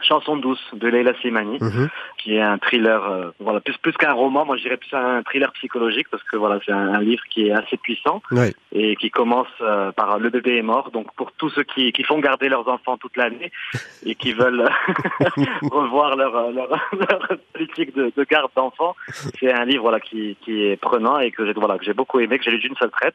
Chanson douce de Leila Slimani, Mhm. qui est un thriller, euh, voilà, plus plus qu'un roman, moi je dirais plus un thriller psychologique parce que voilà, c'est un, un livre qui est assez puissant Oui. et qui commence euh, par le bébé est mort. Donc pour tous ceux qui, qui font garder leurs enfants toute l'année et qui veulent revoir leur, euh, leur, leur politique de, de garde d'enfants, c'est un livre voilà qui, qui est prenant et que j'ai voilà que j'ai beaucoup aimé, que j'ai lu d'une seule traite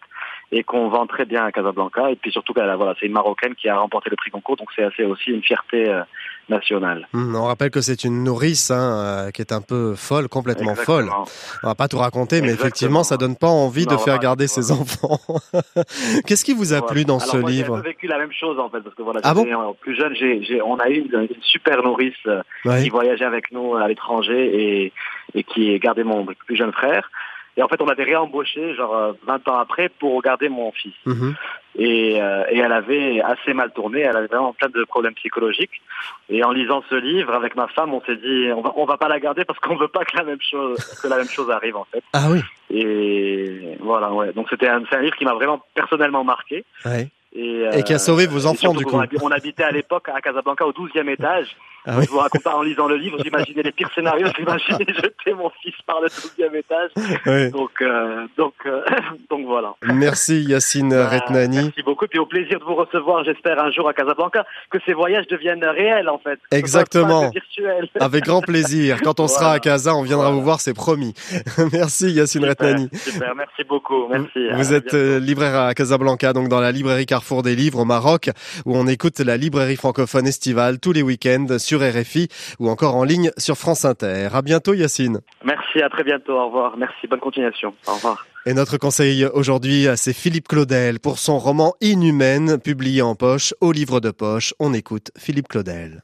et qu'on vend très bien à Casablanca. Et puis surtout a- voilà, c'est une marocaine qui a remporté le prix Goncourt, donc c'est assez aussi une fierté euh, nationale. Hum, On rappelle que c'est une nourrice hein, euh, qui est un peu folle, complètement Exactement. folle. On va pas tout raconter, mais Exactement. effectivement, ça donne pas envie Non, de faire garder ses enfants. Qu'est-ce qui vous a Voilà. plu dans Alors ce moi, J'ai livre peu vécu la même chose en fait, parce que voilà, Ah plus jeune, j'ai, j'ai, on a eu une, une super nourrice euh, qui voyageait avec nous à l'étranger et, et qui gardait mon plus jeune frère. Et en fait, on l'avait réembauché, genre euh, 20 ans après, pour garder mon fils. Mhm. Et, euh, et elle avait assez mal tourné, elle avait vraiment plein de problèmes psychologiques. Et en lisant ce livre avec ma femme, on s'est dit, on va, on va pas la garder parce qu'on veut pas que la même chose, que la même chose arrive en fait. Ah oui. Et voilà, ouais. Donc c'était un, un livre qui m'a vraiment personnellement marqué. Ouais. Et, Et qui a sauvé vos enfants, du coup. On habitait à l'époque à Casablanca au 12e étage. Ah oui. Je vous raconte pas en lisant le livre, j'imaginais les pires scénarios, j'imaginais jeter mon fils par le 12e étage. Ouais. Donc, euh, donc, euh, donc voilà. Merci Yacine Bah, Retnani. Merci beaucoup. Puis au plaisir de vous recevoir, j'espère, un jour à Casablanca, que ces voyages deviennent réels, en fait. Exactement. virtuel. Avec grand plaisir. Quand on sera à Casa, on viendra vous voir, c'est promis. Merci Yacine Super, Retnani. super, merci beaucoup. Merci. Vous À êtes bientôt. euh, libraire à Casablanca, donc dans la librairie Carrefour des Livres au Maroc, où on écoute la librairie francophone estivale tous les week-ends sur RFI ou encore en ligne sur France Inter. À bientôt Yacine. Merci, à très bientôt. Au revoir. Merci, bonne continuation. Au revoir. Et notre conseil aujourd'hui, c'est Philippe Claudel pour son roman Inhumaine, publié en poche au livre de poche. On écoute Philippe Claudel.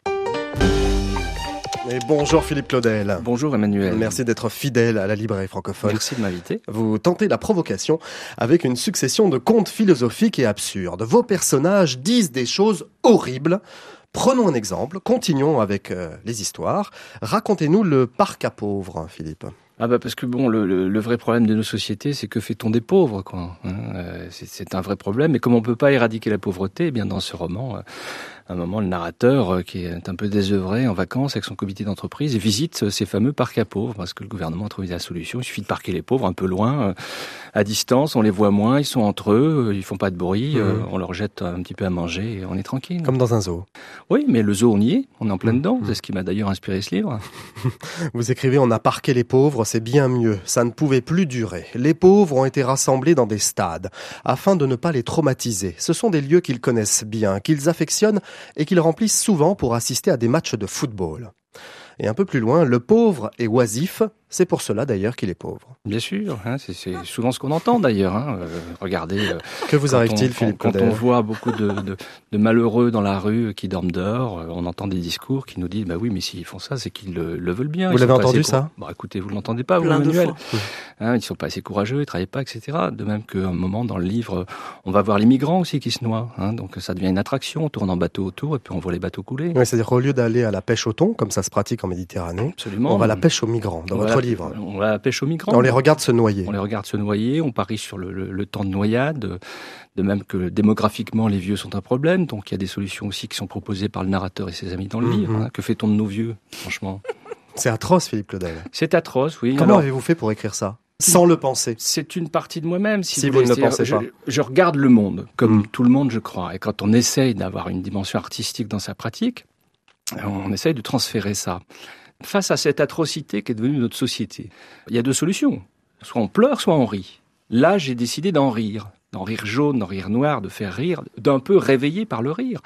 Et bonjour Philippe Claudel. Bonjour Emmanuel. Merci d'être fidèle à la librairie francophone. Merci de m'inviter. Vous tentez la provocation avec une succession de contes philosophiques et absurdes. Vos personnages disent des choses horribles. Prenons un exemple, continuons avec euh, les histoires. Racontez-nous le parc à pauvres, Philippe. Ah bah parce que bon, le, vrai problème de nos sociétés, c'est que fait-on des pauvres, quoi. hein, euh, c'est- c'est un vrai problème. Et comme on peut pas éradiquer la pauvreté, eh bien dans ce roman, euh, à un moment, le narrateur, euh, qui est un peu désœuvré en vacances avec son comité d'entreprise, visite euh, ces fameux parcs à pauvres parce que le gouvernement a trouvé la solution. Il suffit de parquer les pauvres un peu loin, euh, à distance, on les voit moins, ils sont entre eux, ils font pas de bruit, Mhm. on leur jette un petit peu à manger et on est tranquille. Comme dans un zoo. Oui, mais le zoo, on y est, on est en plein dedans. C'est ce qui m'a d'ailleurs inspiré ce livre. Vous écrivez On a parqué les pauvres, c'est bien mieux. Ça ne pouvait plus durer. Les pauvres ont été rassemblés dans des stades afin de ne pas les traumatiser. Ce sont des lieux qu'ils connaissent bien, qu'ils affectionnent et qu'ils remplissent souvent pour assister à des matchs de football. Et un peu plus loin, le pauvre est oisif. C'est pour cela d'ailleurs qu'il est pauvre. Bien sûr, hein, c'est souvent ce qu'on entend d'ailleurs. Hein. Euh, regardez. euh, Que vous arrive-t-il, Philippe Quand, on voit beaucoup de, de- de malheureux dans la rue qui dorment dehors, euh, on entend des discours qui nous disent bah oui, mais s'ils font ça, c'est qu'ils le, le veulent bien. Vous l'avez entendu, ça Bah écoutez, vous l'entendez pas, vous, Plein de Emmanuel fois. hein, Ils sont pas assez courageux, ils travaillent pas, etc. De même qu'à un moment dans le livre, on va voir les migrants aussi qui se noient. Hein, donc ça devient une attraction. On tourne en bateau autour et puis on voit les bateaux couler. Oui, c'est-à-dire qu'au lieu d'aller à la pêche au thon, comme ça se pratique en Méditerranée, Absolument. on va à la pêche aux migrants, dans On va votre à- livre. On va à la pêche aux migrants. On les regarde se noyer. On les regarde se noyer, on parie sur le, le- le temps de noyade, de même que démographiquement les vieux sont un problème, donc il y a des solutions aussi qui sont proposées par le narrateur et ses amis dans le Mhm. livre. hein. Que fait-on de nos vieux, franchement? C'est atroce, Philippe Claudel. C'est atroce, oui. Comment Alors, avez-vous fait pour écrire ça? Sans le penser. c'est une partie de moi-même. Si, Si vous, vous ne pensez pas. Je, je regarde le monde, comme Mm. tout le monde, je crois. Et quand on essaye d'avoir une dimension artistique dans sa pratique, on essaye de transférer ça. Face à cette atrocité qui est devenue notre société, il y a deux solutions. Soit on pleure, soit on rit. Là, j'ai décidé d'en rire. D'en rire jaune, d'en rire noir, de faire rire, d'un peu réveillé par le rire.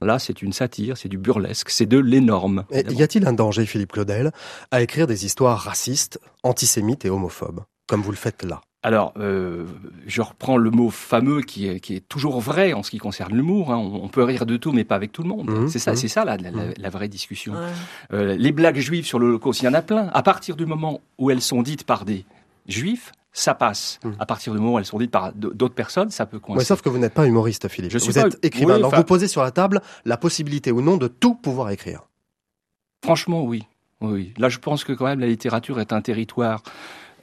Là, c'est une satire, c'est du burlesque, c'est de l'énorme. Y a-t-il un danger, Philippe Claudel, à écrire des histoires racistes, antisémites et homophobes, comme vous le faites là? Alors, euh, je reprends le mot fameux qui est, qui est toujours vrai en ce qui concerne l'humour. hein. On, on peut rire de tout, mais pas avec tout le monde. Mhm, c'est ça, mhm. c'est ça la, la vraie discussion. Ouais. Euh, les blagues juives sur l'Holocauste, il y en a plein. À partir du moment où elles sont dites par des juifs, ça passe. À partir du moment où elles sont dites par d'autres personnes, ça peut Ouais, coincer. sauf que vous n'êtes pas humoriste, Philippe. Je suis vous pas- êtes écrivain. oui, enfin- vous posez sur la table la possibilité ou non de tout pouvoir écrire. Franchement, oui. Oui. Là, je pense que quand même la littérature est un territoire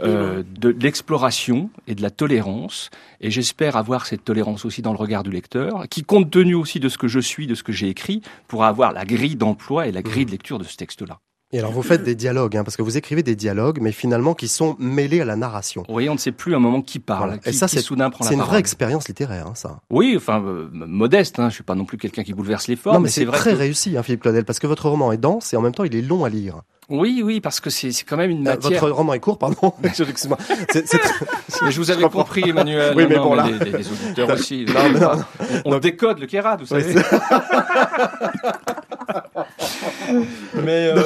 euh, de l'exploration et de la tolérance. Et j'espère avoir cette tolérance aussi dans le regard du lecteur, qui compte tenu aussi de ce que je suis, de ce que j'ai écrit, pourra avoir la grille d'emploi et la grille de lecture de ce texte-là. Et alors vous faites des dialogues, hein, parce que vous écrivez des dialogues, mais finalement qui sont mêlés à la narration. Oui, on ne sait plus à un moment qui parle, Voilà. qui, Et ça, qui c'est soudain prend la c'est une parole. vraie expérience littéraire, hein, ça. Oui, enfin euh, modeste. Hein, je suis pas non plus quelqu'un qui bouleverse les formes. non, mais c'est vrai très que- réussi, hein, Philippe Claudel, parce que votre roman est dense et en même temps il est long à lire. Oui, oui, parce que c'est c'est quand même une Euh, matière. votre roman est court, pardon. Mais je vous avais compris, Emmanuel. Oui, Non, mais bon, là. les, les- les auditeurs aussi. Non, non. On, décode le Kérad, vous Oui, savez. mais euh,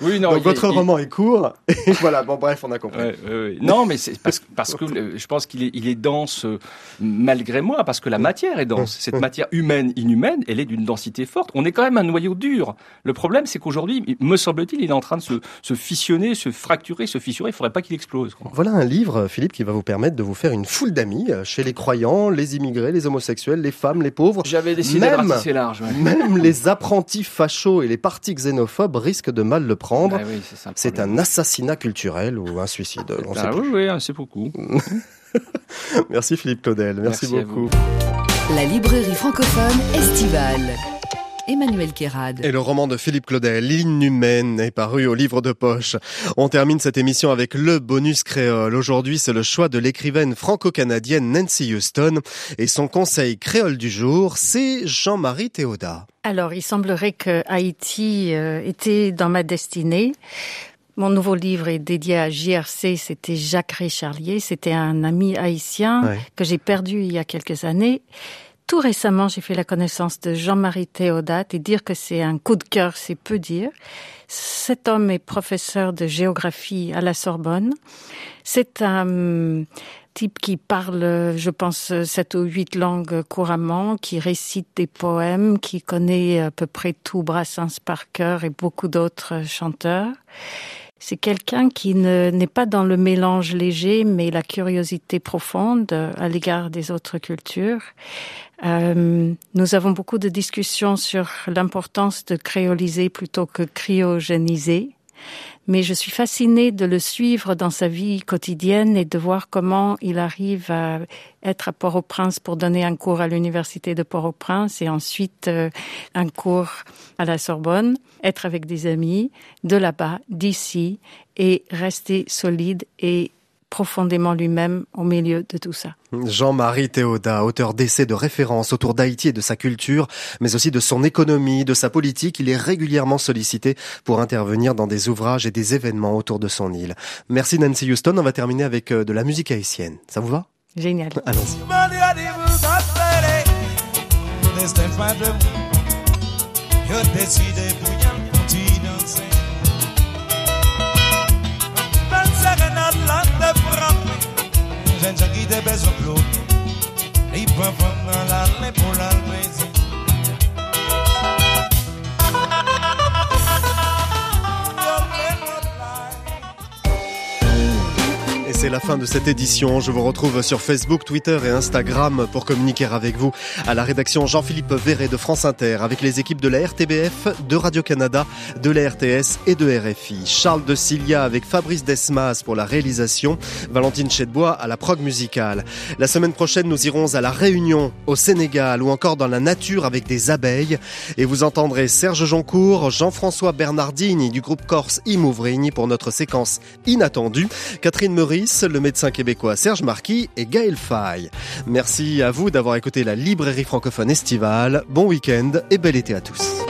oui, non. Donc a- votre il- roman est court. Et voilà, bon bref, on a compris. Ouais, ouais, ouais. Non, mais c'est parce, que- parce que je pense qu'il est, il est dense euh, malgré moi, parce que la matière est dense. Cette matière humaine, inhumaine, elle est d'une densité forte. On est quand même un noyau dur. Le problème, c'est qu'aujourd'hui, me semble-t-il, il est en train de se, se fissionner, se fracturer, se fissurer. Il faudrait pas qu'il explose. quoi. Voilà un livre, Philippe, qui va vous permettre de vous faire une foule d'amis euh, chez les croyants, les immigrés, les homosexuels, les femmes, les pauvres. J'avais décidé Même- de large. ouais. Même les apprentis fachos et les partis xénophobes risquent de mal le prendre. Ah oui, c'est un assassinat culturel ou un suicide. on sait Ah plus. oui, oui, c'est beaucoup. Merci Philippe Claudel, merci, Merci beaucoup. La librairie francophone estivale. Emmanuel Kérad. Et le roman de Philippe Claudel, L'inhumaine, est paru au livre de poche. On termine cette émission avec le bonus créole. Aujourd'hui, c'est le choix de l'écrivaine franco-canadienne Nancy Houston. Et son conseil créole du jour, c'est Jean-Marie Théodat. Alors, il semblerait que Haïti euh, était dans ma destinée. Mon nouveau livre est dédié à JRC, c'était Jacques Richarlier. C'était un ami haïtien Ouais. que j'ai perdu il y a quelques années. Tout récemment, j'ai fait la connaissance de Jean-Marie Théodat et dire que c'est un coup de cœur, c'est peu dire. Cet homme est professeur de géographie à la Sorbonne. C'est un type qui parle, je pense, sept ou huit langues couramment, qui récite des poèmes, qui connaît à peu près tout Brassens par cœur et beaucoup d'autres chanteurs. C'est quelqu'un qui ne- n'est pas dans le mélange léger, mais la curiosité profonde euh, à l'égard des autres cultures. Euh, nous avons beaucoup de discussions sur l'importance de créoliser plutôt que cryogéniser. Mais je suis fascinée de le suivre dans sa vie quotidienne et de voir comment il arrive à être à Port-au-Prince pour donner un cours à l'université de Port-au-Prince et ensuite euh, un cours à la Sorbonne, être avec des amis de là-bas, d'ici, et rester solide et profondément lui-même au milieu de tout ça. Jean-Marie Théodat, auteur d'essais de référence autour d'Haïti et de sa culture, mais aussi de son économie, de sa politique, il est régulièrement sollicité pour intervenir dans des ouvrages et des événements autour de son île. Merci Nancy Houston, on va terminer avec euh, de la musique haïtienne. Ça vous va? Génial. Allons-y. Jen jen qui de besoin plou Li pa fam la le pour la maison c'est la fin de cette édition. Je vous retrouve sur Facebook, Twitter et Instagram pour communiquer avec vous. À la rédaction Jean-Philippe Verret de France Inter, avec les équipes de la RTBF, de Radio-Canada, de la RTS et de RFI. Charles de Cilia avec Fabrice Desmas pour la réalisation. Valentine Chedbois à la prog musicale. La semaine prochaine, nous irons à la Réunion, au Sénégal ou encore dans la nature avec des abeilles. Et vous entendrez Serge Joncourt, Jean-François Bernardini du groupe corse Imouvrigne pour notre séquence inattendue. Catherine Meurice, le médecin québécois Serge Marquis et Gaël Faye. Merci à vous d'avoir écouté la librairie francophone estivale. Bon week-end et bel été à tous.